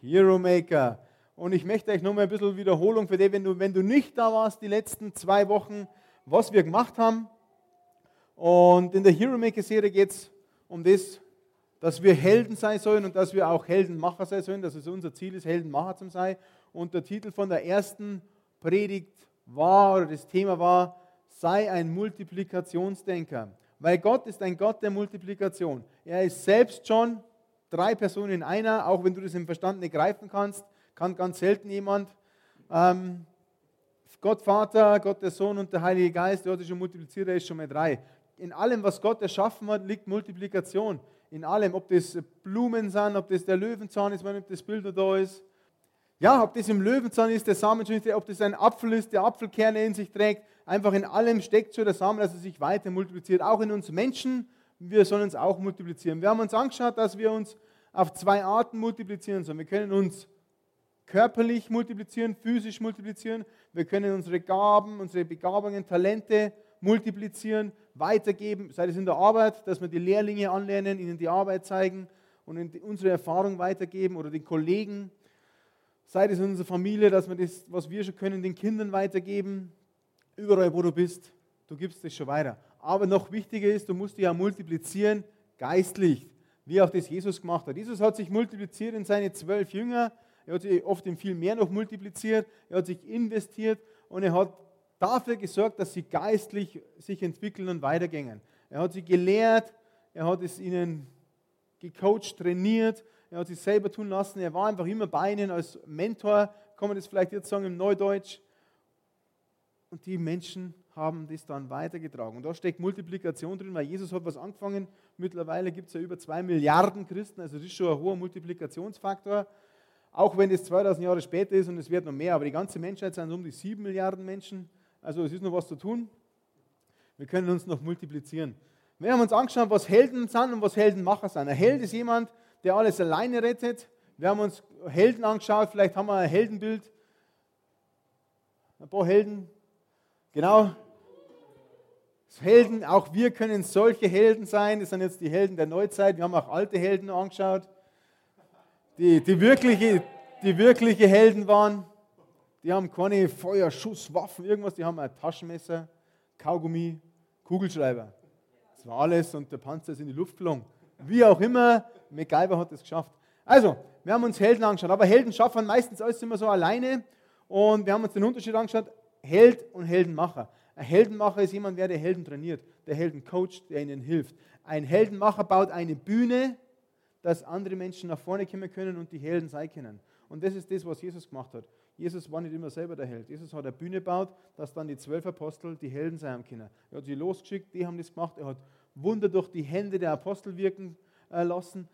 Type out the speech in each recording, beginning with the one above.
Hero Maker. Und ich möchte euch nochmal ein bisschen Wiederholung für dich, wenn du, wenn du nicht da warst, die letzten zwei Wochen, was wir gemacht haben. Und in der Hero Maker Serie geht es um das, dass wir Helden sein sollen und dass wir auch Heldenmacher sein sollen, dass es unser Ziel ist, Heldenmacher zu sein. Und der Titel von der ersten Predigt war, oder das Thema war, sei ein Multiplikationsdenker. Weil Gott ist ein Gott der Multiplikation. Er ist selbst schon drei Personen in einer, auch wenn du das im Verstand nicht greifen kannst, kann ganz selten jemand. Ähm, Gott Vater, Gott der Sohn und der Heilige Geist, der hat schon multipliziert, er ist schon mal drei. In allem, was Gott erschaffen hat, liegt Multiplikation. In allem, ob das Blumen sind, ob das der Löwenzahn ist, wenn das Bild da ist. Ja, ob das im Löwenzahn ist, der Samen ob das ein Apfel ist, der Apfelkerne in sich trägt. Einfach in allem steckt schon der Samen, dass er sich weiter multipliziert. Auch in uns Menschen wir sollen uns auch multiplizieren. Wir haben uns angeschaut, dass wir uns auf zwei Arten multiplizieren sollen. Wir können uns körperlich multiplizieren, physisch multiplizieren. Wir können unsere Gaben, unsere Begabungen, Talente multiplizieren, weitergeben, sei es in der Arbeit, dass wir die Lehrlinge anlernen, ihnen die Arbeit zeigen und unsere Erfahrung weitergeben oder den Kollegen, sei es in unserer Familie, dass wir das, was wir schon können, den Kindern weitergeben. Überall, wo du bist, du gibst es schon weiter. Aber noch wichtiger ist, du musst dich ja multiplizieren geistlich, wie auch das Jesus gemacht hat. Jesus hat sich multipliziert in seine zwölf Jünger. Er hat sich oft in viel mehr noch multipliziert. Er hat sich investiert und er hat dafür gesorgt, dass sie geistlich sich entwickeln und weitergehen. Er hat sie gelehrt, er hat es ihnen gecoacht, trainiert, er hat sich selber tun lassen. Er war einfach immer bei ihnen als Mentor, kann man das vielleicht jetzt sagen im Neudeutsch. Und die Menschen haben das dann weitergetragen. Und da steckt Multiplikation drin, weil Jesus hat was angefangen. Mittlerweile gibt es ja über zwei Milliarden Christen, also das ist schon ein hoher Multiplikationsfaktor. Auch wenn es 2000 Jahre später ist und es wird noch mehr, aber die ganze Menschheit sind um die sieben Milliarden Menschen. Also es ist noch was zu tun. Wir können uns noch multiplizieren. Wir haben uns angeschaut, was Helden sind und was Heldenmacher sind. Ein Held ist jemand, der alles alleine rettet. Wir haben uns Helden angeschaut, vielleicht haben wir ein Heldenbild. Ein paar Helden. Genau, Helden, auch wir können solche Helden sein. Das sind jetzt die Helden der Neuzeit. Wir haben auch alte Helden angeschaut, die, die, wirkliche, die wirkliche Helden waren. Die haben keine Feuerschusswaffen, irgendwas. Die haben ein Taschenmesser, Kaugummi, Kugelschreiber. Das war alles und der Panzer ist in die Luft geflogen. Wie auch immer, MacGyver hat es geschafft. Also, wir haben uns Helden angeschaut. Aber Helden schaffen meistens alles immer so alleine. Und wir haben uns den Unterschied angeschaut, Held und Heldenmacher. Ein Heldenmacher ist jemand, der Helden trainiert, der Helden coacht, der ihnen hilft. Ein Heldenmacher baut eine Bühne, dass andere Menschen nach vorne kommen können und die Helden sein können. Und das ist das, was Jesus gemacht hat. Jesus war nicht immer selber der Held. Jesus hat eine Bühne gebaut, dass dann die zwölf Apostel die Helden sein können. Er hat sie losgeschickt, die haben das gemacht. Er hat Wunder durch die Hände der Apostel wirken äh, lassen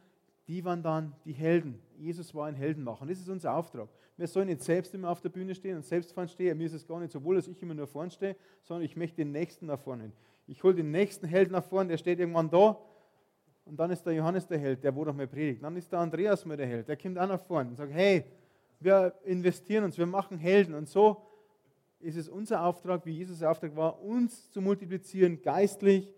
die waren dann die Helden. Jesus war ein Heldenmacher. Das ist unser Auftrag. Wir sollen nicht selbst immer auf der Bühne stehen und selbst vorne stehen. Mir ist es gar nicht so wohl, dass ich immer nur vorne stehe, sondern ich möchte den Nächsten nach vorne. Ich hole den nächsten Helden nach vorne, der steht irgendwann da. Und dann ist der Johannes der Held, der wo doch mal predigt. Dann ist der Andreas mal der Held, der kommt auch nach vorne und sagt, hey, wir investieren uns, wir machen Helden. Und so ist es unser Auftrag, wie Jesus' Auftrag war, uns zu multiplizieren, geistlich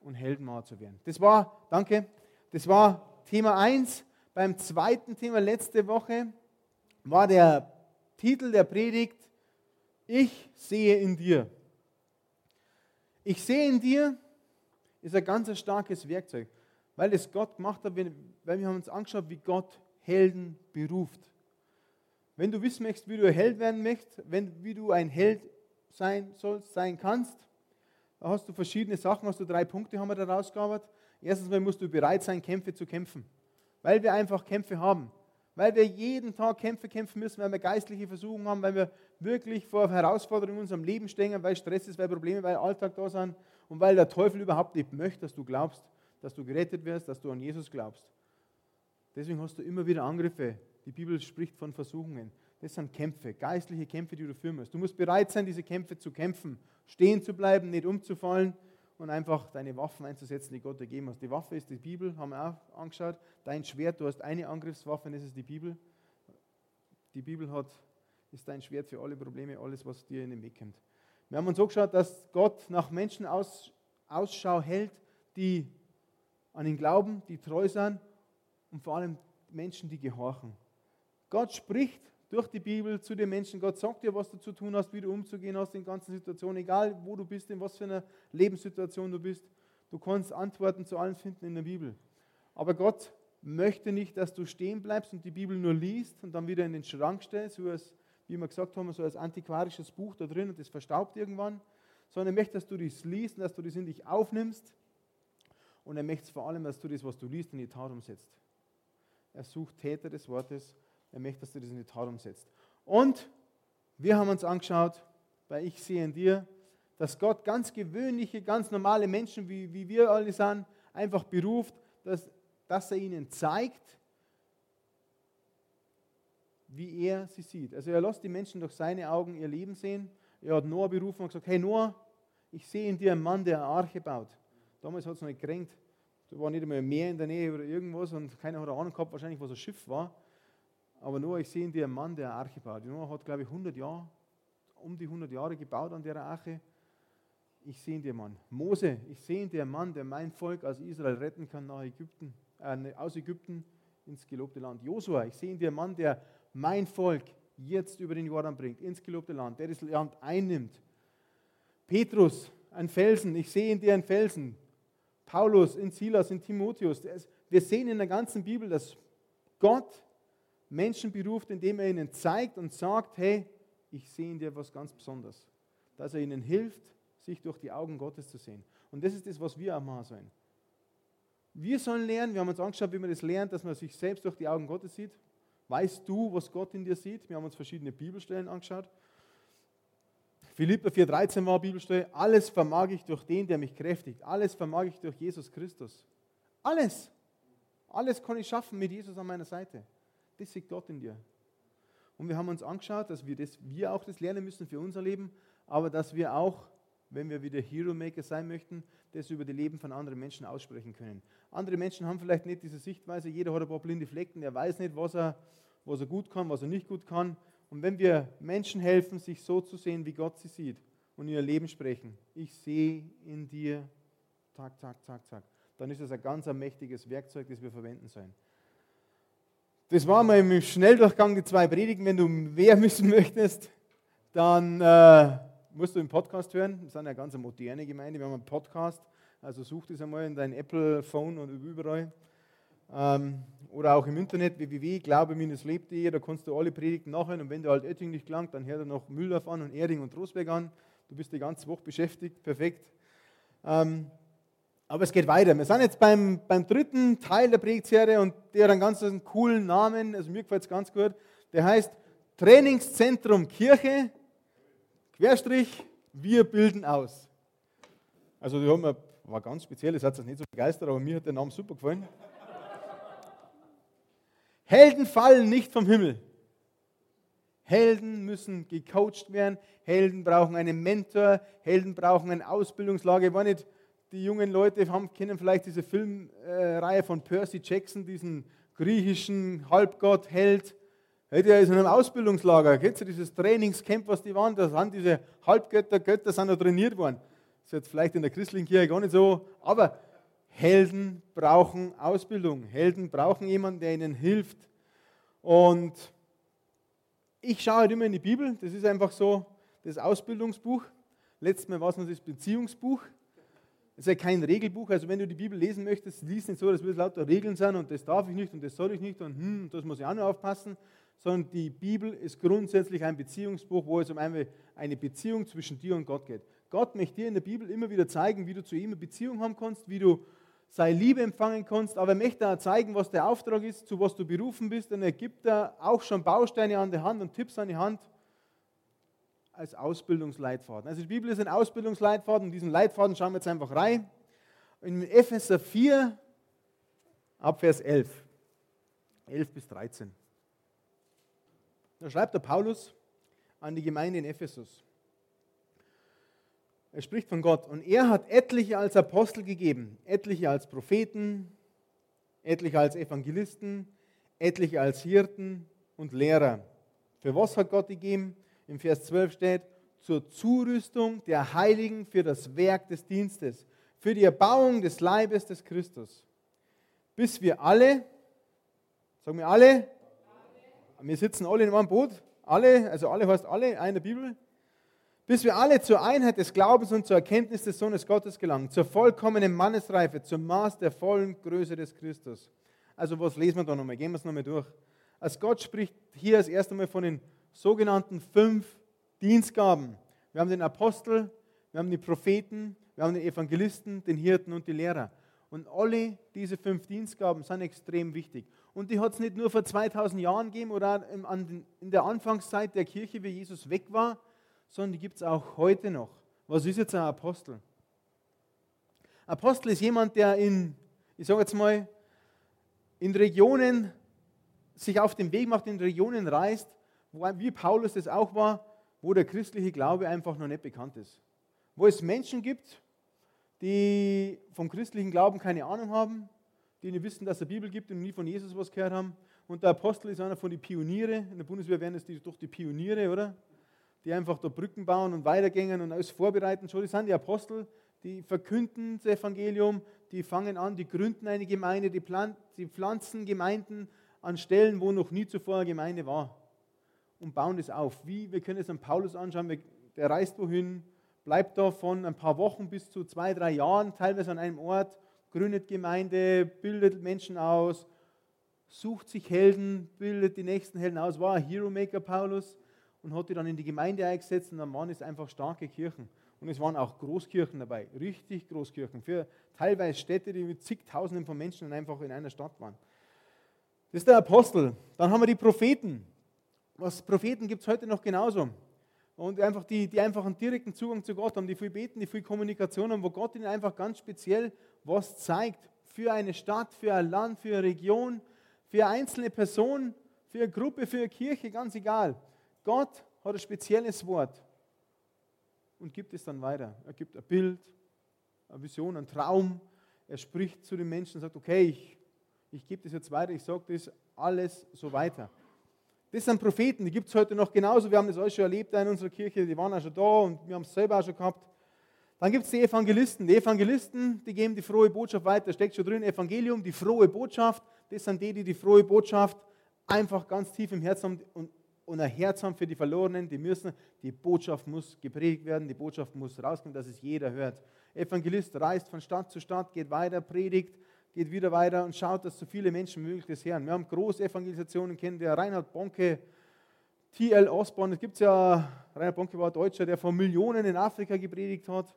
und Heldenmacher zu werden. Das war, danke, das war Thema 1. Beim zweiten Thema letzte Woche war der Titel der Predigt, ich sehe in dir. Ich sehe in dir ist ein ganz starkes Werkzeug, weil es Gott gemacht hat, weil wir haben uns angeschaut, wie Gott Helden beruft. Wenn du wissen möchtest, wie du ein Held werden möchtest, wenn, wie du ein Held sein sollst, sein kannst, da hast du verschiedene Sachen, hast du drei Punkte haben wir da rausgearbeitet. Erstens mal musst du bereit sein, Kämpfe zu kämpfen, weil wir einfach Kämpfe haben. Weil wir jeden Tag Kämpfe kämpfen müssen, weil wir geistliche Versuchungen haben, weil wir wirklich vor Herausforderungen in unserem Leben stehen, weil Stress ist, weil Probleme, weil Alltag da sind und weil der Teufel überhaupt nicht möchte, dass du glaubst, dass du gerettet wirst, dass du an Jesus glaubst. Deswegen hast du immer wieder Angriffe, Die Bibel spricht von Versuchungen. Das sind Kämpfe, geistliche Kämpfe, die du führen musst. Du musst bereit sein, diese Kämpfe zu kämpfen, stehen zu bleiben, nicht umzufallen und einfach deine Waffen einzusetzen, die Gott dir gegeben hat. Die Waffe ist die Bibel, haben wir auch angeschaut. Dein Schwert, du hast eine Angriffswaffe, und das ist die Bibel. Die Bibel hat, ist dein Schwert für alle Probleme, alles, was dir in den Weg kommt. Wir haben uns so geschaut, dass Gott nach Menschen aus, Ausschau hält, die an ihn glauben, die treu sind und vor allem Menschen, die gehorchen. Gott spricht durch die Bibel zu den Menschen. Gott sagt dir, was du zu tun hast, wie du umzugehen hast in ganzen Situationen, egal wo du bist, in was für einer Lebenssituation du bist. Du kannst Antworten zu allen finden in der Bibel. Aber Gott möchte nicht, dass du stehen bleibst und die Bibel nur liest und dann wieder in den Schrank stellst, so als, wie wir gesagt haben, so als antiquarisches Buch da drin und das verstaubt irgendwann, sondern er möchte, dass du das liest und dass du das in dich aufnimmst und er möchte vor allem, dass du das, was du liest, in die Tat umsetzt. Er sucht Täter des Wortes er möchte, dass du das in die Tat umsetzt. Und wir haben uns angeschaut, weil ich sehe in dir, dass Gott ganz gewöhnliche, ganz normale Menschen, wie, wie wir alle sind, einfach beruft, dass, dass er ihnen zeigt, wie er sie sieht. Also er lässt die Menschen durch seine Augen ihr Leben sehen. Er hat Noah berufen und gesagt, hey Noah, ich sehe in dir einen Mann, der eine Arche baut. Damals hat es noch nicht gekränkt. Da war nicht einmal ein Meer in der Nähe oder irgendwas und keiner hat Ahnung gehabt, wahrscheinlich was ein Schiff war. Aber Noah, ich sehe in dir einen Mann, der eine Arche baut. Noah hat, glaube ich, 100 Jahre, um die 100 Jahre gebaut an der Arche. Ich sehe in dir einen Mann. Mose, ich sehe in dir einen Mann, der mein Volk aus Israel retten kann nach Ägypten, äh, aus Ägypten ins gelobte Land. Josua, ich sehe in dir einen Mann, der mein Volk jetzt über den Jordan bringt, ins gelobte Land, der das Land einnimmt. Petrus, ein Felsen, ich sehe in dir einen Felsen. Paulus, in Silas, in Timotheus. Wir sehen in der ganzen Bibel, dass Gott Menschen beruft, indem er ihnen zeigt und sagt, hey, ich sehe in dir was ganz Besonderes. Dass er ihnen hilft, sich durch die Augen Gottes zu sehen. Und das ist das, was wir auch machen sollen. Wir sollen lernen, wir haben uns angeschaut, wie man das lernt, dass man sich selbst durch die Augen Gottes sieht. Weißt du, was Gott in dir sieht? Wir haben uns verschiedene Bibelstellen angeschaut. Philippa 4,13 war Bibelstelle. Alles vermag ich durch den, der mich kräftigt. Alles vermag ich durch Jesus Christus. Alles. Alles kann ich schaffen mit Jesus an meiner Seite. Das sieht Gott in dir. Und wir haben uns angeschaut, dass wir, das, wir auch das lernen müssen für unser Leben, aber dass wir auch, wenn wir wieder Hero Maker sein möchten, das über die Leben von anderen Menschen aussprechen können. Andere Menschen haben vielleicht nicht diese Sichtweise, jeder hat ein paar blinde Flecken, er weiß nicht, was er, was er gut kann, was er nicht gut kann. Und wenn wir Menschen helfen, sich so zu sehen, wie Gott sie sieht und ihr Leben sprechen, ich sehe in dir, Tag, Tag, Tag, Tag, dann ist das ein ganz mächtiges Werkzeug, das wir verwenden sollen. Das waren wir im Schnelldurchgang die zwei Predigen. Wenn du mehr wissen möchtest, dann äh, musst du im Podcast hören. Wir sind ja eine ganz moderne Gemeinde. Wir haben einen Podcast. Also such das einmal in dein Apple-Phone und überall. Ähm, oder auch im Internet www.glaube-lebt.de. Da kannst du alle Predigten nachhören. Und wenn du halt Oetting nicht gelangt, dann hör dir noch Mühldorf an und Erding und Trostberg an. Du bist die ganze Woche beschäftigt. Perfekt. Ähm, aber es geht weiter. Wir sind jetzt beim, beim dritten Teil der Predigtserie und der hat einen ganz coolen Namen, also mir gefällt es ganz gut. Der heißt Trainingszentrum Kirche, Querstrich, wir bilden aus. Also die haben wir, war ganz speziell, das hat sich nicht so begeistert, aber mir hat der Name super gefallen. Helden fallen nicht vom Himmel. Helden müssen gecoacht werden, Helden brauchen einen Mentor, Helden brauchen eine Ausbildungslage. War nicht die jungen Leute haben, kennen vielleicht diese Filmreihe von Percy Jackson, diesen griechischen Halbgott, Held. Der ist in einem Ausbildungslager. Du dieses Trainingscamp, was die waren? Da sind diese Halbgötter, Götter sind da trainiert worden. Das ist jetzt vielleicht in der christlichen Kirche gar nicht so. Aber Helden brauchen Ausbildung. Helden brauchen jemanden, der ihnen hilft. Und ich schaue halt immer in die Bibel. Das ist einfach so das Ausbildungsbuch. Letztes Mal war es noch das Beziehungsbuch. Es ist ja kein Regelbuch, also wenn du die Bibel lesen möchtest, lies nicht so, dass wir lauter Regeln sind und das darf ich nicht und das soll ich nicht und hm, das muss ich auch noch aufpassen, sondern die Bibel ist grundsätzlich ein Beziehungsbuch, wo es um eine, eine Beziehung zwischen dir und Gott geht. Gott möchte dir in der Bibel immer wieder zeigen, wie du zu ihm eine Beziehung haben kannst, wie du seine Liebe empfangen kannst, aber er möchte auch zeigen, was der Auftrag ist, zu was du berufen bist. Und er gibt da auch schon Bausteine an der Hand und Tipps an die Hand, als Ausbildungsleitfaden. Also die Bibel ist ein Ausbildungsleitfaden und diesen Leitfaden schauen wir jetzt einfach rein. In Epheser 4, ab Vers 11. 11 bis 13. Da schreibt der Paulus an die Gemeinde in Ephesus. Er spricht von Gott und er hat etliche als Apostel gegeben, etliche als Propheten, etliche als Evangelisten, etliche als Hirten und Lehrer. Für was hat Gott gegeben? Im Vers 12 steht, zur Zurüstung der Heiligen für das Werk des Dienstes, für die Erbauung des Leibes des Christus. Bis wir alle, sagen wir alle, wir sitzen alle in einem Boot, alle, also alle heißt alle, eine Bibel, bis wir alle zur Einheit des Glaubens und zur Erkenntnis des Sohnes Gottes gelangen, zur vollkommenen Mannesreife, zum Maß der vollen Größe des Christus. Also was lesen wir da nochmal? Gehen wir es nochmal durch. Als Gott spricht hier das erste Mal von den sogenannten fünf Dienstgaben. Wir haben den Apostel, wir haben die Propheten, wir haben den Evangelisten, den Hirten und die Lehrer. Und alle diese fünf Dienstgaben sind extrem wichtig. Und die hat es nicht nur vor 2000 Jahren gegeben oder in der Anfangszeit der Kirche, wie Jesus weg war, sondern die gibt es auch heute noch. Was ist jetzt ein Apostel? Apostel ist jemand, der in, ich sage jetzt mal, in Regionen sich auf den Weg macht, in Regionen reist, wie Paulus das auch war, wo der christliche Glaube einfach noch nicht bekannt ist. Wo es Menschen gibt, die vom christlichen Glauben keine Ahnung haben, die nicht wissen, dass es eine Bibel gibt und nie von Jesus was gehört haben. Und der Apostel ist einer von den Pioniere. In der Bundeswehr werden es die, doch die Pioniere, oder? Die einfach da Brücken bauen und weitergehen und alles vorbereiten. Schon, die sind die Apostel, die verkünden das Evangelium, die fangen an, die gründen eine Gemeinde, die, pflanzen Gemeinden an Stellen, wo noch nie zuvor eine Gemeinde war und bauen das auf. Wie, wir können es an Paulus anschauen, der reist wohin, bleibt da von ein paar Wochen bis zu zwei, drei Jahren, teilweise an einem Ort, gründet Gemeinde, bildet Menschen aus, sucht sich Helden, bildet die nächsten Helden aus, war ein Hero Maker Paulus und hat die dann in die Gemeinde eingesetzt und dann waren es einfach starke Kirchen. Und es waren auch Großkirchen dabei, richtig Großkirchen, für teilweise Städte, die mit zigtausenden von Menschen einfach in einer Stadt waren. Das ist der Apostel. Dann haben wir die Propheten. Was Propheten gibt es heute noch genauso. Und einfach die, die einfach einen direkten Zugang zu Gott haben, die viel beten, die viel Kommunikation haben, wo Gott ihnen einfach ganz speziell was zeigt. Für eine Stadt, für ein Land, für eine Region, für eine einzelne Person, für eine Gruppe, für eine Kirche, ganz egal. Gott hat ein spezielles Wort und gibt es dann weiter. Er gibt ein Bild, eine Vision, einen Traum. Er spricht zu den Menschen und sagt, okay, ich, ich gebe das jetzt weiter, ich sage das alles so weiter. Das sind Propheten, die gibt es heute noch genauso. Wir haben das alles schon erlebt in unserer Kirche, die waren auch schon da und wir haben es selber auch schon gehabt. Dann gibt es die Evangelisten. Die Evangelisten, die geben die frohe Botschaft weiter. Steckt schon drin, Evangelium, die frohe Botschaft. Das sind die, die die frohe Botschaft einfach ganz tief im Herzen haben und, und ein Herz haben für die Verlorenen. Die müssen, die Botschaft muss gepredigt werden, die Botschaft muss rauskommen, dass es jeder hört. Evangelist reist von Stadt zu Stadt, geht weiter, predigt, geht wieder weiter und schaut, dass so viele Menschen möglich das hören. Wir haben große Evangelisationen kennen, der Reinhard Bonke, T.L. Osborne, es gibt ja, Reinhard Bonke war Deutscher, der von Millionen in Afrika gepredigt hat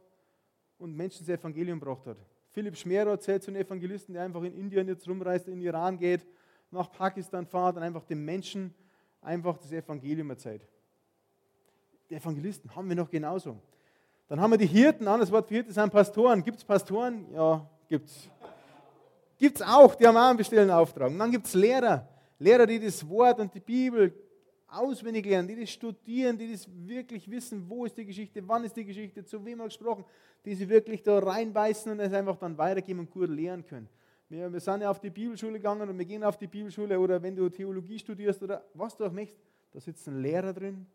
und Menschen das Evangelium gebracht hat. Philipp Schmerow zählt zu den Evangelisten, der einfach in Indien jetzt rumreist, in Iran geht, nach Pakistan fährt und einfach den Menschen einfach das Evangelium erzählt. Die Evangelisten haben wir noch genauso. Dann haben wir die Hirten, anderes Wort für Hirten sind Pastoren. Gibt es Pastoren? Ja, gibt es. Gibt es auch, die haben auch einen bestimmten Auftrag. Und dann gibt es Lehrer, Lehrer, die das Wort und die Bibel auswendig lernen, die das studieren, die das wirklich wissen, wo ist die Geschichte, wann ist die Geschichte, zu wem hat gesprochen, die sie wirklich da reinbeißen und es einfach dann weitergeben und gut lernen können. Wir, wir sind ja auf die Bibelschule gegangen und wir gehen auf die Bibelschule oder wenn du Theologie studierst oder was du auch möchtest, da sitzen Lehrer drin,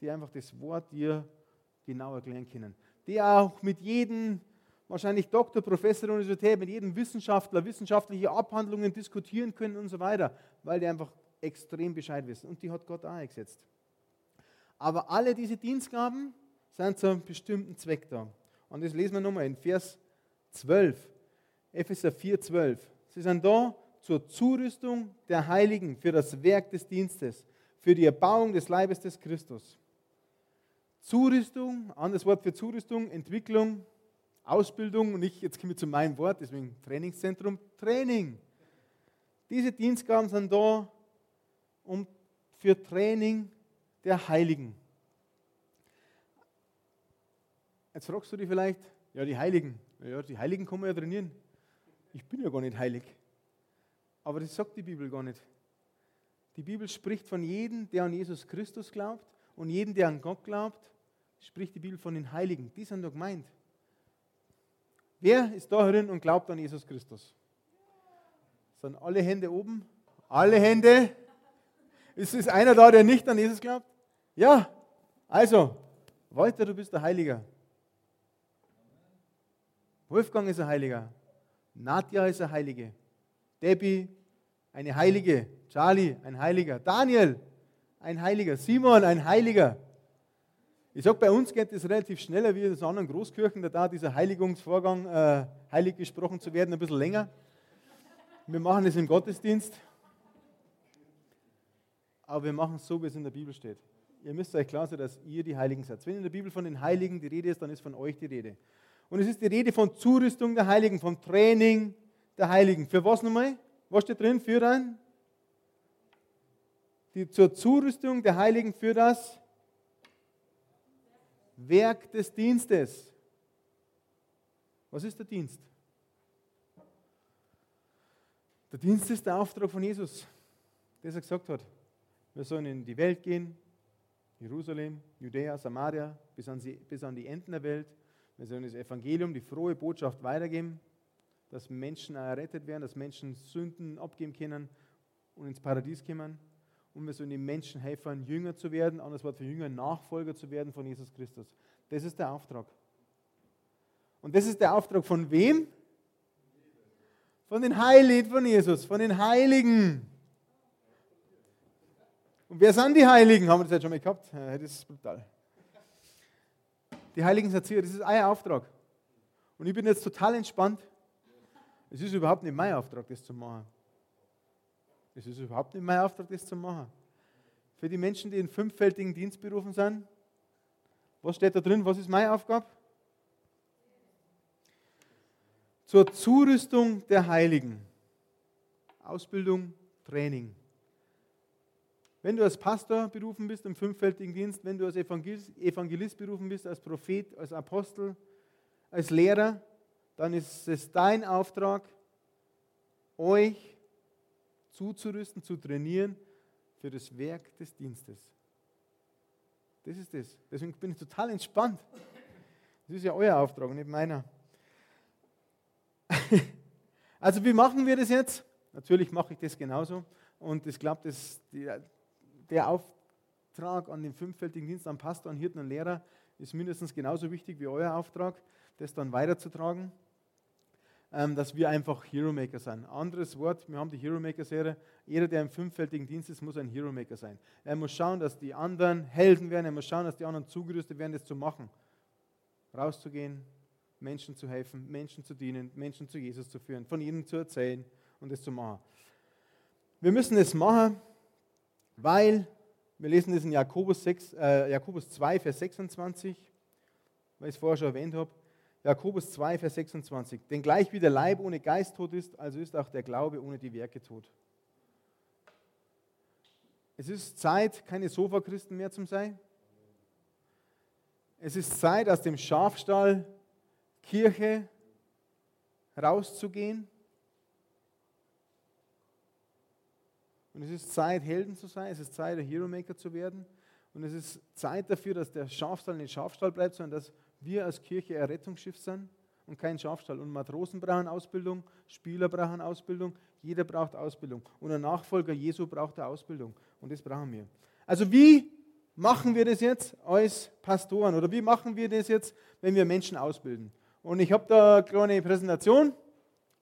die einfach das Wort dir genau erklären können. Die auch mit jedem wahrscheinlich Doktor, Professor der Universität, mit jedem Wissenschaftler wissenschaftliche Abhandlungen diskutieren können und so weiter, weil die einfach extrem Bescheid wissen. Und die hat Gott auch eingesetzt. Aber alle diese Dienstgaben sind zu einem bestimmten Zweck da. Und das lesen wir nochmal in Vers 12, Epheser 4, 12. Sie sind da zur Zurüstung der Heiligen für das Werk des Dienstes, für die Erbauung des Leibes des Christus. Zurüstung, anderes Wort für Zurüstung, Entwicklung, Ausbildung und ich, jetzt komme ich zu meinem Wort, deswegen Trainingszentrum, Training. Diese Dienstgaben sind da um, für Training der Heiligen. Jetzt fragst du dich vielleicht, ja, die Heiligen, ja, die Heiligen kann man ja trainieren. Ich bin ja gar nicht heilig. Aber das sagt die Bibel gar nicht. Die Bibel spricht von jedem, der an Jesus Christus glaubt und jedem, der an Gott glaubt, spricht die Bibel von den Heiligen. Die sind doch gemeint. Wer ist da drin und glaubt an Jesus Christus? Sind alle Hände oben? Alle Hände? Ist es einer da, der nicht an Jesus glaubt? Ja. Also, Walter, du bist der Heiliger. Wolfgang ist ein Heiliger. Nadja ist ein Heilige. Debbie, eine Heilige. Charlie, ein Heiliger. Daniel, ein Heiliger. Simon, ein Heiliger. Ich sage, bei uns geht es relativ schneller wie in anderen Großkirchen. Da dauert dieser Heiligungsvorgang, äh, heilig gesprochen zu werden, ein bisschen länger. Wir machen es im Gottesdienst. Aber wir machen es so, wie es in der Bibel steht. Ihr müsst euch klar sein, dass ihr die Heiligen seid. Wenn in der Bibel von den Heiligen die Rede ist, dann ist von euch die Rede. Und es ist die Rede von Zurüstung der Heiligen, vom Training der Heiligen. Für was nochmal? Was steht drin? Für ein? Die, zur Zurüstung der Heiligen für das Werk des Dienstes. Was ist der Dienst? Der Dienst ist der Auftrag von Jesus, der er gesagt hat. Wir sollen in die Welt gehen, Jerusalem, Judäa, Samaria, bis an, die, bis an die Enden der Welt. Wir sollen das Evangelium, die frohe Botschaft weitergeben, dass Menschen errettet werden, dass Menschen Sünden abgeben können und ins Paradies kommen. Und wir sollen den Menschen helfen, Jünger zu werden, anders Wort für Jünger, Nachfolger zu werden von Jesus Christus. Das ist der Auftrag. Und das ist der Auftrag von wem? Von den Heiligen von Jesus, von den Heiligen. Und wer sind die Heiligen? Haben wir das jetzt schon mal gehabt? Das ist brutal. Die Heiligen sind Erzieher, das ist euer Auftrag. Und ich bin jetzt total entspannt. Es ist überhaupt nicht mein Auftrag, das zu machen. Es ist überhaupt nicht mein Auftrag, das zu machen. Für die Menschen, die in fünffältigen Dienst berufen sind, was steht da drin? Was ist meine Aufgabe? Zur Zurüstung der Heiligen. Ausbildung, Training. Wenn du als Pastor berufen bist im fünffältigen Dienst, wenn du als Evangelist berufen bist, als Prophet, als Apostel, als Lehrer, dann ist es dein Auftrag, euch zuzurüsten, zu trainieren für das Werk des Dienstes. Das ist es. Deswegen bin ich total entspannt. Das ist ja euer Auftrag, nicht meiner. Also wie machen wir das jetzt? Natürlich mache ich das genauso. Und ich glaube, der Auftrag an den fünffältigen Dienst, an Pastor, an Hirten und Lehrer, ist mindestens genauso wichtig wie euer Auftrag, das dann weiterzutragen. Ähm, dass wir einfach Hero Maker sind. Anderes Wort, wir haben die Hero Maker Serie. Jeder, der im fünffältigen Dienst ist, muss ein Hero Maker sein. Er muss schauen, dass die anderen Helden werden. Er muss schauen, dass die anderen zugerüstet werden, das zu machen. Rauszugehen, Menschen zu helfen, Menschen zu dienen, Menschen zu Jesus zu führen, von ihnen zu erzählen und das zu machen. Wir müssen es machen, weil, wir lesen das in Jakobus, 6, äh, Jakobus 2, Vers 26, weil ich es vorher schon erwähnt habe. Jakobus 2, Vers 26. Denn gleich wie der Leib ohne Geist tot ist, also ist auch der Glaube ohne die Werke tot. Es ist Zeit, keine Sofachristen mehr zu sein. Es ist Zeit, aus dem Schafstall Kirche rauszugehen. Und es ist Zeit, Helden zu sein. Es ist Zeit, der Hero Maker zu werden. Und es ist Zeit dafür, dass der Schafstall nicht Schafstall bleibt, sondern dass wir als Kirche ein Rettungsschiff sind und kein Schafstall. Und Matrosen brauchen Ausbildung, Spieler brauchen Ausbildung, jeder braucht Ausbildung. Und ein Nachfolger Jesu braucht eine Ausbildung. Und das brauchen wir. Also wie machen wir das jetzt als Pastoren? Oder wie machen wir das jetzt, wenn wir Menschen ausbilden? Und ich habe da eine kleine Präsentation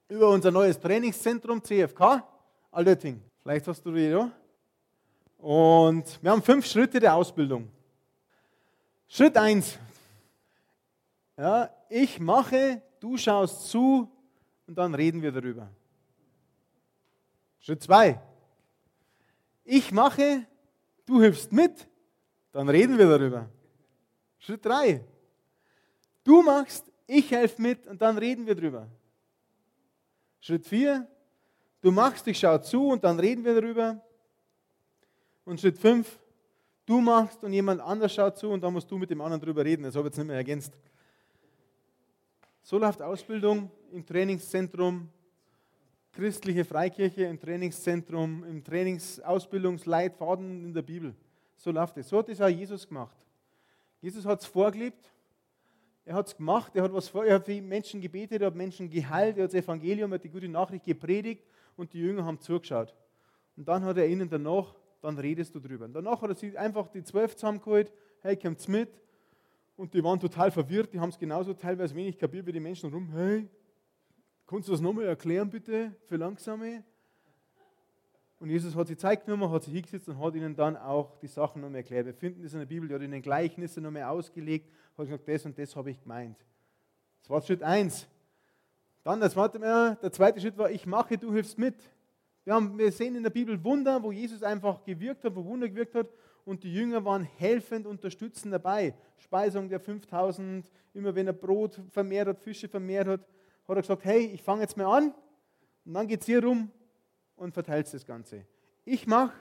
über unser neues Trainingszentrum CFK Altötting. Vielleicht hast du die da. Und wir haben fünf Schritte der Ausbildung. Schritt 1, ja, ich mache, du schaust zu und dann reden wir darüber. Schritt 2. Ich mache, du hilfst mit, dann reden wir darüber. Schritt 3. Du machst, ich helfe mit und dann reden wir darüber. Schritt 4. Du machst, ich schaue zu und dann reden wir darüber. Und Schritt 5. Du machst und jemand anders schaut zu und dann musst du mit dem anderen darüber reden. Das habe ich jetzt nicht mehr ergänzt. So läuft Ausbildung im Trainingszentrum christliche Freikirche im Trainingszentrum, im Trainingsausbildungsleitfaden in der Bibel. So läuft es. So hat es auch Jesus gemacht. Jesus hat es vorgelebt, er hat es gemacht, er hat was er hat für Menschen gebetet, er hat Menschen geheilt, er hat das Evangelium, er hat die gute Nachricht gepredigt und die Jünger haben zugeschaut. Und dann hat er ihnen danach, dann redest du drüber. Und danach hat er sie einfach die zwölf zusammengeholt, hey, kommt's mit. Und die waren total verwirrt, die haben es genauso teilweise wenig kapiert wie die Menschen rum. Hey, kannst du das nochmal erklären bitte für Langsame? Und Jesus hat sich Zeit genommen, hat sich hingesetzt und hat ihnen dann auch die Sachen nochmal erklärt. Wir finden das in der Bibel, der hat ihnen Gleichnisse nochmal ausgelegt, hat gesagt, das und das habe ich gemeint. Das war Schritt 1. Dann das zweite, der zweite Schritt war, ich mache, du hilfst mit. Wir, haben, wir sehen in der Bibel Wunder, wo Jesus einfach gewirkt hat, wo Wunder gewirkt hat und die Jünger waren helfend, unterstützend dabei. Speisung der 5000, immer wenn er Brot vermehrt hat, Fische vermehrt hat, hat er gesagt, hey, ich fange jetzt mal an und dann geht es hier rum und verteilst das Ganze. Ich mache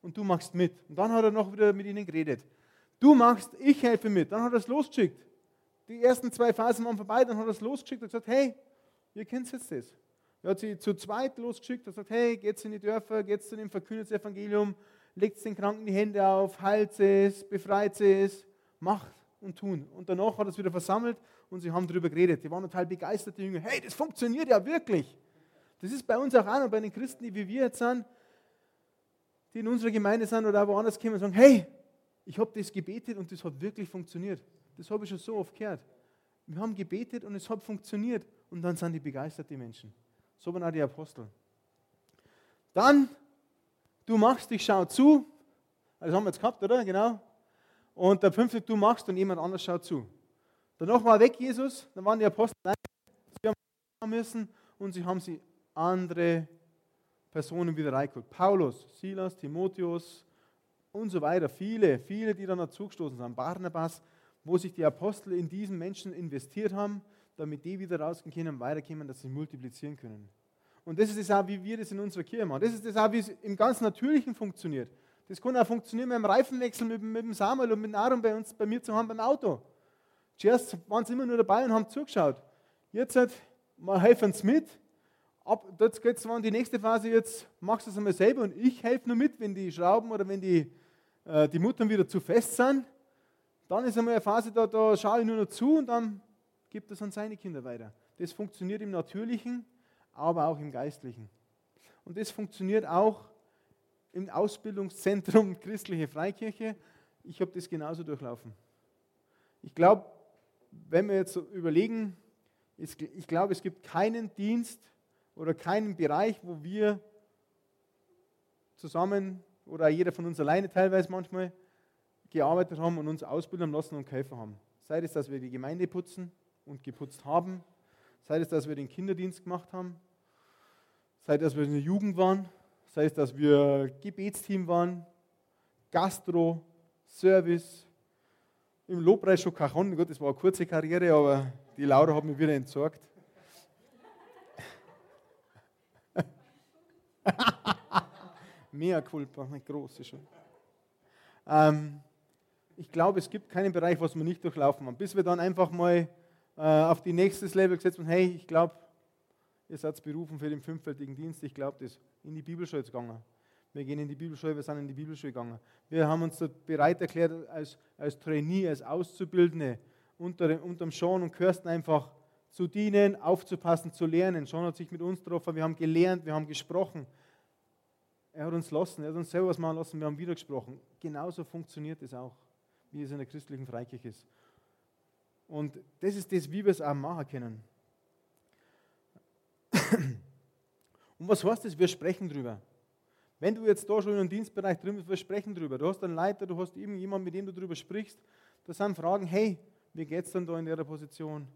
und du machst mit. Und dann hat er noch wieder mit ihnen geredet. Du machst, ich helfe mit. Dann hat er es losgeschickt. Die ersten zwei Phasen waren vorbei, dann hat er es losgeschickt und gesagt, hey, ihr kennt jetzt das. Er hat sie zu zweit losgeschickt und sagt, hey, geht's in die Dörfer, geht's zu dem verkündet Evangelium, legt den Kranken die Hände auf, heilt es, befreit es, macht und tun. Und danach hat er es wieder versammelt und sie haben darüber geredet. Die waren total begeistert, die Jünger. Hey, das funktioniert ja wirklich. Das ist bei uns auch an und bei den Christen, die wie wir jetzt sind, die in unserer Gemeinde sind oder woanders kommen und sagen, hey, ich habe das gebetet und das hat wirklich funktioniert. Das habe ich schon so oft gehört. Wir haben gebetet und es hat funktioniert. Und dann sind die begeistert, die Menschen. So waren auch die Apostel. Dann, du machst, ich schau zu. Das haben wir jetzt gehabt, oder? Genau. Und der fünfte, du machst und jemand anders schaut zu. Danach war weg Jesus, dann waren die Apostel, sie haben müssen und sie haben sie andere Personen wieder reingeholt. Paulus, Silas, Timotheus und so weiter. Viele, viele, die dann dazugestoßen sind. Barnabas, wo sich die Apostel in diesen Menschen investiert haben, damit die wieder rausgehen können, weiterkommen, dass sie multiplizieren können. Und das ist es auch, wie wir das in unserer Kirche machen. Das ist das auch, wie es im ganz Natürlichen funktioniert. Das kann auch funktionieren mit dem Reifenwechsel, mit, mit dem Samuel und mit Nahrung bei uns, bei mir zu haben beim Auto. Zuerst waren sie immer nur dabei und haben zugeschaut. Jetzt halt, mal helfen sie mit, ab, jetzt geht es die nächste Phase, jetzt machst du es einmal selber und ich helfe nur mit, wenn die Schrauben oder wenn die, äh, die Muttern wieder zu fest sind. Dann ist einmal eine Phase, da, da schaue ich nur noch zu und dann gibt es an seine Kinder weiter. Das funktioniert im Natürlichen, aber auch im Geistlichen. Und das funktioniert auch im Ausbildungszentrum Christliche Freikirche. Ich habe das genauso durchlaufen. Ich glaube, wenn wir jetzt überlegen, ich glaube, es gibt keinen Dienst, oder keinen Bereich, wo wir zusammen oder jeder von uns alleine teilweise manchmal gearbeitet haben und uns ausbilden lassen und geholfen haben. Sei es, dass wir die Gemeinde putzen und geputzt haben, sei es, dass wir den Kinderdienst gemacht haben, sei es, dass wir in der Jugend waren, sei es, dass wir Gebetsteam waren, Gastro, Service, im Lobpreis schon Cajon. Gut, das war eine kurze Karriere, aber die Laura hat mich wieder entsorgt. Mehr culpa, eine große schon. Ähm, ich glaube, es gibt keinen Bereich, was wir nicht durchlaufen haben. Bis wir dann einfach mal äh, auf die nächstes Level gesetzt haben, hey, ich glaube, ihr seid berufen für den fünffältigen Dienst. Ich glaube, das in die Bibelschule gegangen. Wir gehen in die Bibelschule, wir sind in die Bibelschule gegangen. Wir haben uns bereit erklärt, als, als Trainee, als Auszubildende unter, unterm Sean und Kirsten einfach zu dienen, aufzupassen, zu lernen. Sean hat sich mit uns getroffen, wir haben gelernt, wir haben gesprochen. Er hat uns lassen, er hat uns selber was machen lassen, wir haben wieder gesprochen. Genauso funktioniert es auch, wie es in der christlichen Freikirche ist. Und das ist das, wie wir es auch machen können. Und was heißt das? Wir sprechen drüber. Wenn du jetzt da schon in einem Dienstbereich drin bist, wir sprechen drüber. Du hast einen Leiter, du hast irgendjemanden, mit dem du drüber sprichst. Das sind Fragen, hey, wie geht es denn da in der Position?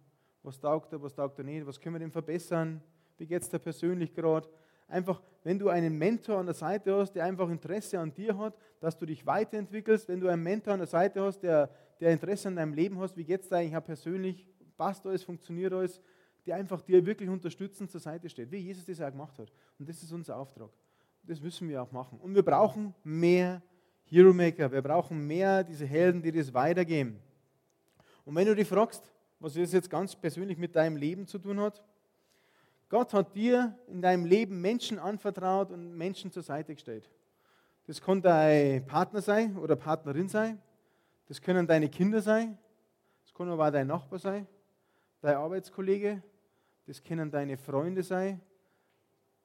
Was taugt er, was taugt er nicht? Was können wir denn verbessern? Wie geht es dir persönlich gerade? Einfach, wenn du einen Mentor an der Seite hast, der einfach Interesse an dir hat, dass du dich weiterentwickelst, wenn du einen Mentor an der Seite hast, der, der Interesse an deinem Leben hast, wie geht es dir eigentlich persönlich, passt alles, funktioniert alles, der einfach dir wirklich unterstützend zur Seite steht, wie Jesus das auch gemacht hat. Und das ist unser Auftrag. Das müssen wir auch machen. Und wir brauchen mehr Hero Maker, wir brauchen mehr diese Helden, die das weitergeben. Und wenn du dich fragst, was das jetzt ganz persönlich mit deinem Leben zu tun hat, Gott hat dir in deinem Leben Menschen anvertraut und Menschen zur Seite gestellt. Das kann dein Partner sein oder Partnerin sein. Das können deine Kinder sein. Das kann aber auch dein Nachbar sein, dein Arbeitskollege. Das können deine Freunde sein.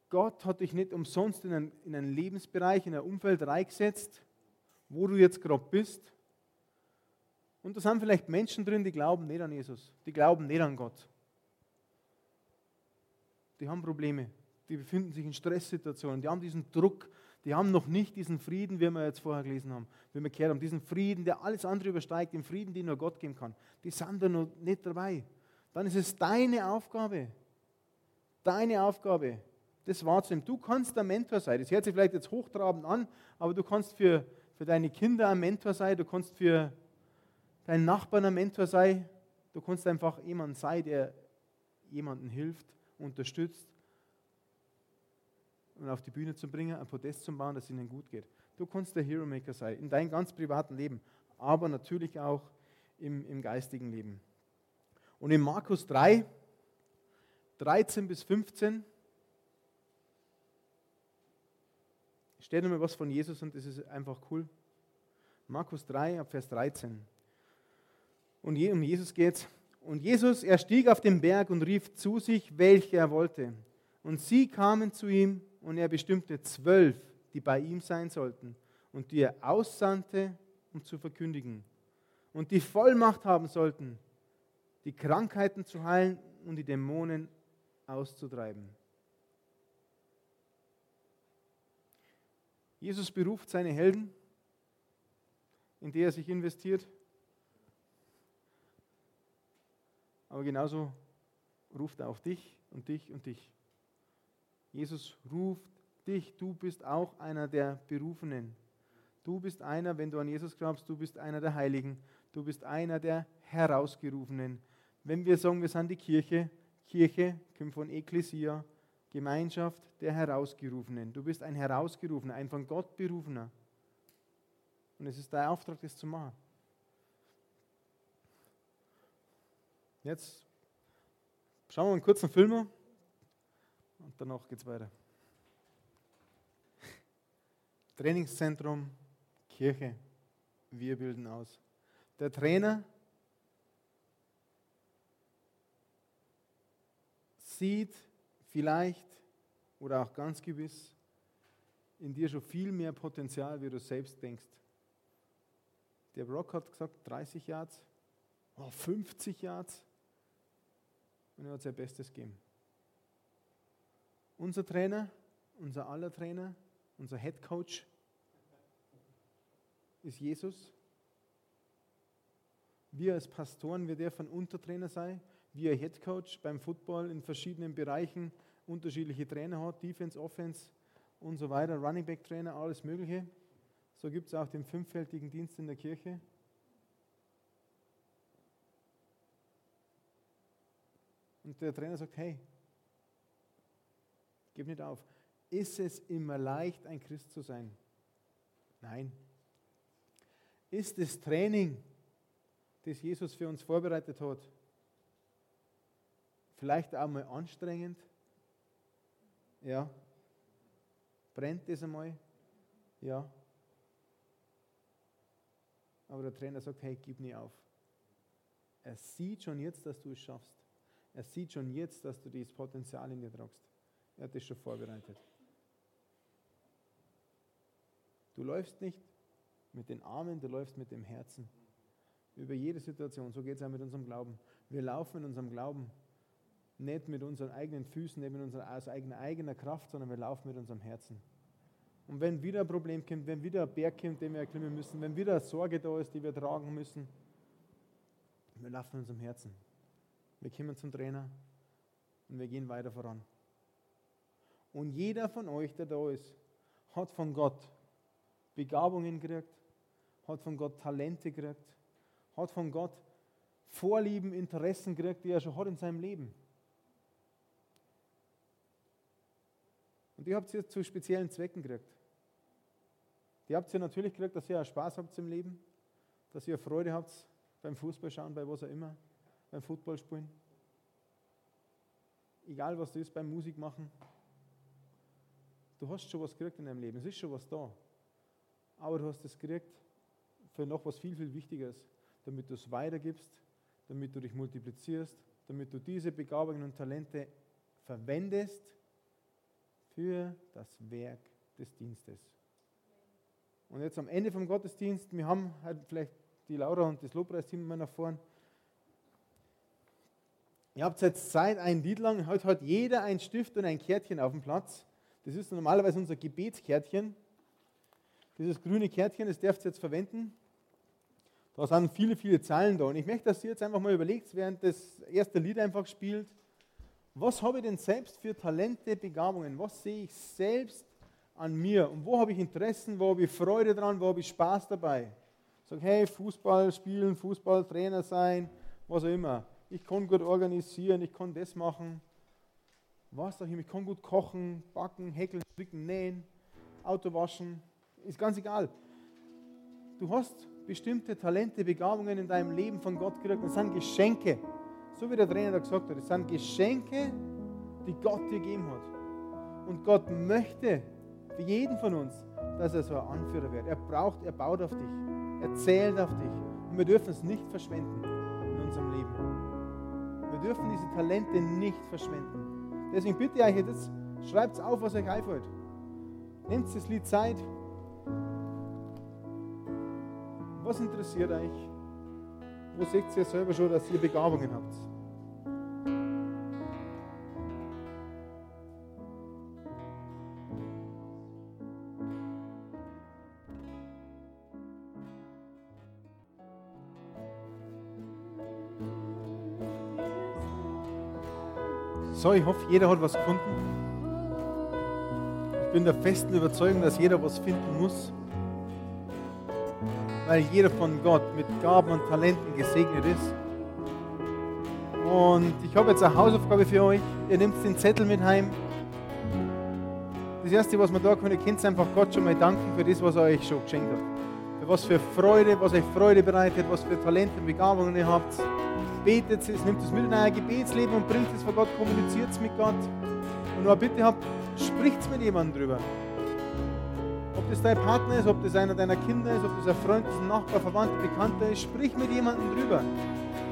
Gott hat dich nicht umsonst in einen, in einen Lebensbereich, in ein Umfeld reingesetzt, wo du jetzt gerade bist. Und da sind vielleicht Menschen drin, die glauben nicht an Jesus, die glauben nicht an Gott. Die haben Probleme, die befinden sich in Stresssituationen, die haben diesen Druck, die haben noch nicht diesen Frieden, wie wir jetzt vorher gelesen haben, wie wir gehört haben, diesen Frieden, der alles andere übersteigt, den Frieden, den nur Gott geben kann. Die sind da noch nicht dabei. Dann ist es deine Aufgabe, deine Aufgabe, das wahrzunehmen. Du kannst der Mentor sein. Das hört sich vielleicht jetzt hochtrabend an, aber du kannst für, für deine Kinder ein Mentor sein, du kannst für deinen Nachbarn ein Mentor sein, du kannst einfach jemand sein, der jemandem hilft, unterstützt und auf die Bühne zu bringen, ein Podest zu bauen, dass es ihnen gut geht. Du kannst der Hero Maker sein, in deinem ganz privaten Leben, aber natürlich auch im, im geistigen Leben. Und in Markus 3, 13 bis 15, steht nochmal was von Jesus und das ist einfach cool. Markus 3, ab Vers 13. Und um Jesus geht es. Und Jesus, er stieg auf den Berg und rief zu sich, welche er wollte. Und sie kamen zu ihm und er bestimmte zwölf, die bei ihm sein sollten und die er aussandte, um zu verkündigen. Und die Vollmacht haben sollten, die Krankheiten zu heilen und die Dämonen auszutreiben. Jesus beruft seine Helden, in die er sich investiert. Aber genauso ruft er auch dich und dich und dich. Jesus ruft dich, du bist auch einer der Berufenen. Du bist einer, wenn du an Jesus glaubst, du bist einer der Heiligen, du bist einer der Herausgerufenen. Wenn wir sagen, wir sind die Kirche, Kirche kommt von Ekklesia, Gemeinschaft der Herausgerufenen. Du bist ein Herausgerufener, ein von Gott berufener. Und es ist dein Auftrag, das zu machen. Jetzt schauen wir einen kurzen Film an und danach geht es weiter. Trainingszentrum, Kirche, wir bilden aus. Der Trainer sieht vielleicht oder auch ganz gewiss in dir schon viel mehr Potenzial, wie du selbst denkst. Der Brock hat gesagt 30 Yards, oh, 50 Yards und er hat sein Bestes gegeben. Unser Trainer, unser aller Trainer, unser Head Coach ist Jesus. Wir als Pastoren, wir dürfen Untertrainer sein. Wir Head Coach beim Football in verschiedenen Bereichen unterschiedliche Trainer hat, Defense, Offense und so weiter, Running Back Trainer, alles Mögliche. So gibt es auch den fünffältigen Dienst in der Kirche. Und der Trainer sagt, hey, Gib nicht auf. Ist es immer leicht, ein Christ zu sein? Nein. Ist das Training, das Jesus für uns vorbereitet hat, vielleicht auch mal anstrengend? Ja. Brennt es einmal? Ja. Aber der Trainer sagt, hey, gib nie auf. Er sieht schon jetzt, dass du es schaffst. Er sieht schon jetzt, dass du dieses Potenzial in dir tragst. Er hat dich schon vorbereitet. Du läufst nicht mit den Armen, du läufst mit dem Herzen. Über jede Situation. So geht es auch mit unserem Glauben. Wir laufen in unserem Glauben nicht mit unseren eigenen Füßen, nicht mit unserer aus eigener, eigener Kraft, sondern wir laufen mit unserem Herzen. Und wenn wieder ein Problem kommt, wenn wieder ein Berg kommt, den wir erklimmen müssen, wenn wieder eine Sorge da ist, die wir tragen müssen, wir laufen mit unserem Herzen. Wir kommen zum Trainer und wir gehen weiter voran. Und jeder von euch, der da ist, hat von Gott Begabungen gekriegt, hat von Gott Talente gekriegt, hat von Gott Vorlieben, Interessen gekriegt, die er schon hat in seinem Leben. Und die habt ihr zu speziellen Zwecken gekriegt. Die habt ihr natürlich gekriegt, dass ihr auch Spaß habt im Leben, dass ihr Freude habt beim Fußball schauen, bei was auch immer, beim Football spielen. egal was du ist beim Musik machen, du hast schon was gekriegt in deinem Leben, es ist schon was da. Aber du hast es gekriegt für noch was viel, viel Wichtigeres, damit du es weitergibst, damit du dich multiplizierst, damit du diese Begabungen und Talente verwendest für das Werk des Dienstes. Und jetzt am Ende vom Gottesdienst, wir haben halt vielleicht die Laura und das Lobpreisteam immer nach vorn. Ihr habt jetzt Zeit, ein Lied lang, heute hat jeder ein Stift und ein Kärtchen auf dem Platz. Das ist normalerweise unser Gebetskärtchen. Dieses grüne Kärtchen, das dürft ihr jetzt verwenden. Da sind viele, viele Zahlen da. Und ich möchte, dass ihr jetzt einfach mal überlegt, während das erste Lied einfach spielt, was habe ich denn selbst für Talente, Begabungen? Was sehe ich selbst an mir? Und wo habe ich Interessen? Wo habe ich Freude dran? Wo habe ich Spaß dabei? Sag, hey, Fußball spielen, Fußballtrainer sein, was auch immer. Ich kann gut organisieren, ich kann das machen. Was auch immer, ich kann gut kochen, backen, häkeln, stricken, nähen, Auto waschen. Ist ganz egal. Du hast bestimmte Talente, Begabungen in deinem Leben von Gott gekriegt. Das sind Geschenke. So wie der Trainer da gesagt hat, das sind Geschenke, die Gott dir gegeben hat. Und Gott möchte für jeden von uns, dass er so ein Anführer wird. Er braucht, er baut auf dich, er zählt auf dich. Und wir dürfen es nicht verschwenden in unserem Leben. Wir dürfen diese Talente nicht verschwenden. Deswegen bitte ich euch jetzt, schreibt auf, was euch einfällt. Nehmt das Lied Zeit. Was interessiert euch? Wo seht ihr selber schon, dass ihr Begabungen habt? So, ich hoffe, jeder hat was gefunden. Ich bin der festen Überzeugung, dass jeder was finden muss weil jeder von Gott mit Gaben und Talenten gesegnet ist. Und ich habe jetzt eine Hausaufgabe für euch. Ihr nehmt den Zettel mit heim. Das Erste, was man da können, ihr könnt einfach Gott schon mal danken für das, was er euch schon geschenkt hat. Für was für Freude, was euch Freude bereitet, was für Talente und Begabungen ihr habt. Betet es, nehmt es mit in euer Gebetsleben und bringt es vor Gott, kommuniziert es mit Gott. Und nur bitte habt, spricht es mit jemandem drüber. Das dein Partner ist, ob das einer deiner Kinder ist, ob das ein Freund ist, ein Nachbar, Verwandter, Bekannter ist, sprich mit jemandem drüber.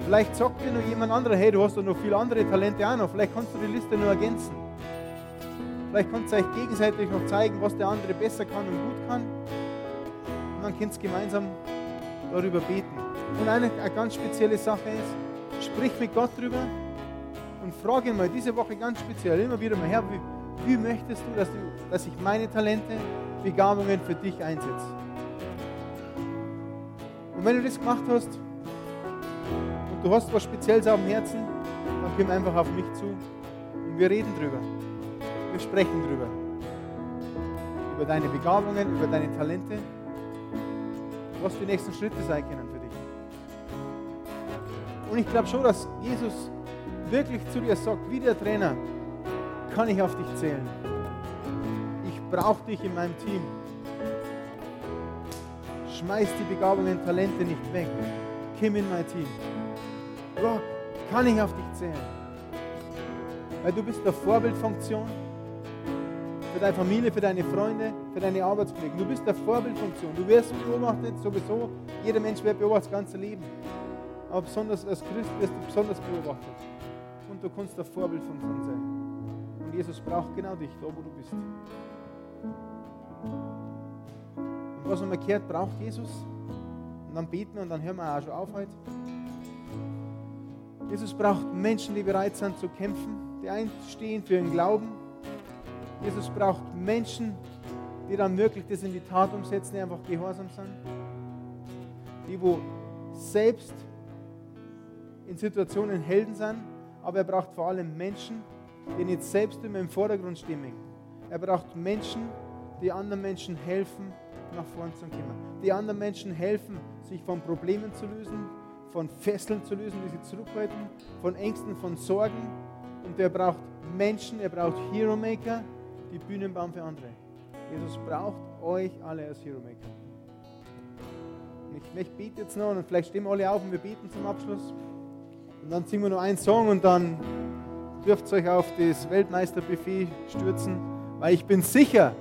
Vielleicht sagt dir noch jemand anderer, hey, du hast doch noch viele andere Talente auch noch. Vielleicht kannst du die Liste nur ergänzen. Vielleicht kannst du euch gegenseitig noch zeigen, was der andere besser kann und gut kann. Und dann könnt ihr gemeinsam darüber beten. Und eine, eine ganz spezielle Sache ist, sprich mit Gott drüber und frage ihn mal diese Woche ganz speziell immer wieder mal, Herr, wie, wie möchtest du dass, du, dass ich meine Talente Begabungen für dich einsetze. Und wenn du das gemacht hast und du hast was Spezielles auf dem Herzen, dann komm einfach auf mich zu und wir reden drüber. Wir sprechen drüber. Über deine Begabungen, über deine Talente, was die nächsten Schritte sein können für dich. Und ich glaube schon, dass Jesus wirklich zu dir sagt, wie der Trainer, kann ich auf dich zählen brauche dich in meinem Team. Schmeiß die Begabungen und Talente nicht weg. Komm in mein Team. Rock, kann ich auf dich zählen? Weil du bist der Vorbildfunktion für deine Familie, für deine Freunde, für deine Arbeitskollegen. Du bist der Vorbildfunktion. Du wirst beobachtet, sowieso. Jeder Mensch wird beobachtet das ganze Leben. Aber besonders als Christ wirst du besonders beobachtet. Und du kannst der Vorbildfunktion sein. Und Jesus braucht genau dich, da wo du bist. Was umgekehrt braucht Jesus. Und dann beten und dann hören wir auch schon auf heute. Jesus braucht Menschen, die bereit sind zu kämpfen, die einstehen für ihren Glauben. Jesus braucht Menschen, die dann wirklich das in die Tat umsetzen, die einfach gehorsam sind. Die, wo selbst in Situationen Helden sind, aber er braucht vor allem Menschen, die nicht selbst immer im Vordergrund stehen. Er braucht Menschen, die anderen Menschen helfen, nach vorn zu kommen. Die anderen Menschen helfen, sich von Problemen zu lösen, von Fesseln zu lösen, die sie zurückhalten, von Ängsten, von Sorgen. Und er braucht Menschen, er braucht Hero Maker, die Bühnen bauen für andere. Jesus braucht euch alle als Hero Maker. Und ich, bete jetzt noch und vielleicht stehen alle auf und wir beten zum Abschluss. Und dann singen wir noch einen Song und dann dürft euch auf das Weltmeisterbuffet stürzen, weil ich bin sicher,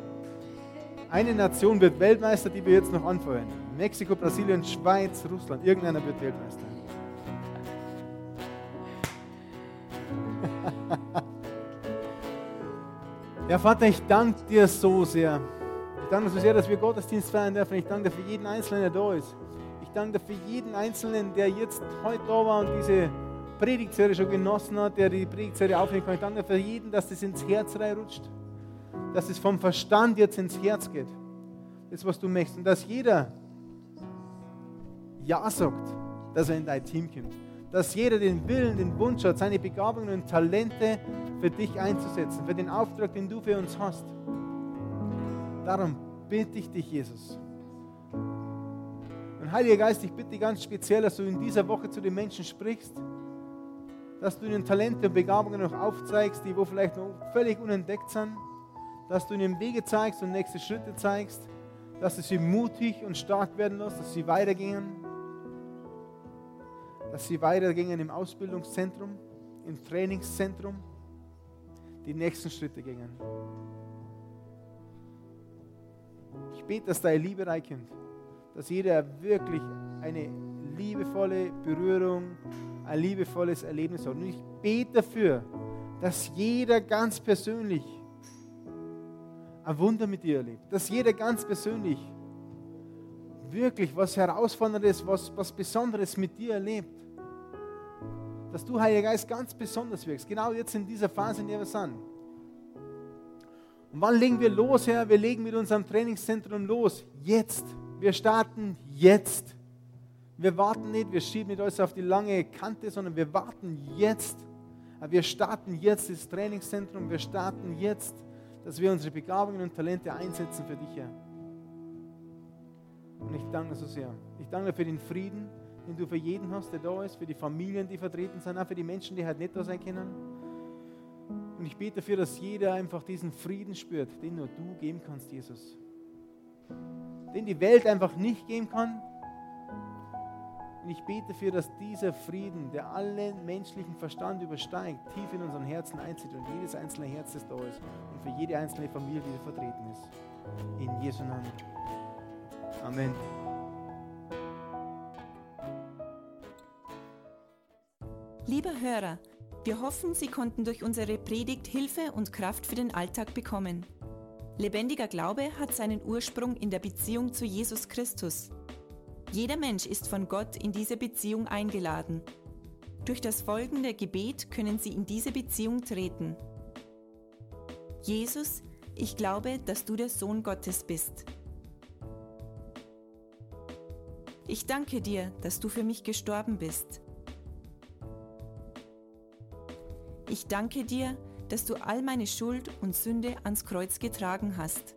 eine Nation wird Weltmeister, die wir jetzt noch anfeuern. Mexiko, Brasilien, Schweiz, Russland. Irgendeiner wird Weltmeister. ja, Vater, ich danke dir so sehr. Ich danke dir so sehr, dass wir Gottesdienst feiern dürfen. Ich danke dir für jeden Einzelnen, der da ist. Ich danke dir für jeden Einzelnen, der jetzt heute da war und diese Predigtserie schon genossen hat, der die Predigtserie aufnehmen kann. Ich danke dir für jeden, dass das ins Herz reinrutscht. Dass es vom Verstand jetzt ins Herz geht. Das, was du möchtest. Und dass jeder Ja sagt, dass er in dein Team kommt. Dass jeder den Willen, den Wunsch hat, seine Begabungen und Talente für dich einzusetzen, für den Auftrag, den du für uns hast. Darum bitte ich dich, Jesus. Und Heiliger Geist, ich bitte ganz speziell, dass du in dieser Woche zu den Menschen sprichst, dass du ihnen Talente und Begabungen noch aufzeigst, die wo vielleicht noch völlig unentdeckt sind, dass du ihnen Wege zeigst und nächste Schritte zeigst, dass du sie mutig und stark werden lässt, dass sie weitergehen, dass sie weitergehen im Ausbildungszentrum, im Trainingszentrum, die nächsten Schritte gingen. Ich bete, dass deine Liebe reinkommt, dass jeder wirklich eine liebevolle Berührung, ein liebevolles Erlebnis hat. Und ich bete dafür, dass jeder ganz persönlich ein Wunder mit dir erlebt, dass jeder ganz persönlich wirklich was Herausforderndes, was, was Besonderes mit dir erlebt. Dass du, Heiliger Geist, ganz besonders wirkst, genau jetzt in dieser Phase, in der wir sind. Und wann legen wir los, Herr? Wir legen mit unserem Trainingszentrum los. Jetzt. Wir starten jetzt. Wir warten nicht, wir schieben nicht alles auf die lange Kante, sondern wir warten jetzt. Wir starten jetzt das Trainingszentrum, wir starten jetzt, dass wir unsere Begabungen und Talente einsetzen für dich, Herr. Und ich danke so sehr. Ich danke für den Frieden, den du für jeden hast, der da ist, für die Familien, die vertreten sind, auch für die Menschen, die halt nicht da sein können. Und ich bete dafür, dass jeder einfach diesen Frieden spürt, den nur du geben kannst, Jesus. Den die Welt einfach nicht geben kann. Und ich bete dafür, dass dieser Frieden, der allen menschlichen Verstand übersteigt, tief in unseren Herzen einzieht und jedes einzelne Herz, das da ist und für jede einzelne Familie, die da vertreten ist. In Jesu Namen. Amen. Lieber Hörer, wir hoffen, Sie konnten durch unsere Predigt Hilfe und Kraft für den Alltag bekommen. Lebendiger Glaube hat seinen Ursprung in der Beziehung zu Jesus Christus. Jeder Mensch ist von Gott in diese Beziehung eingeladen. Durch das folgende Gebet können Sie in diese Beziehung treten. Jesus, ich glaube, dass du der Sohn Gottes bist. Ich danke dir, dass du für mich gestorben bist. Ich danke dir, dass du all meine Schuld und Sünde ans Kreuz getragen hast.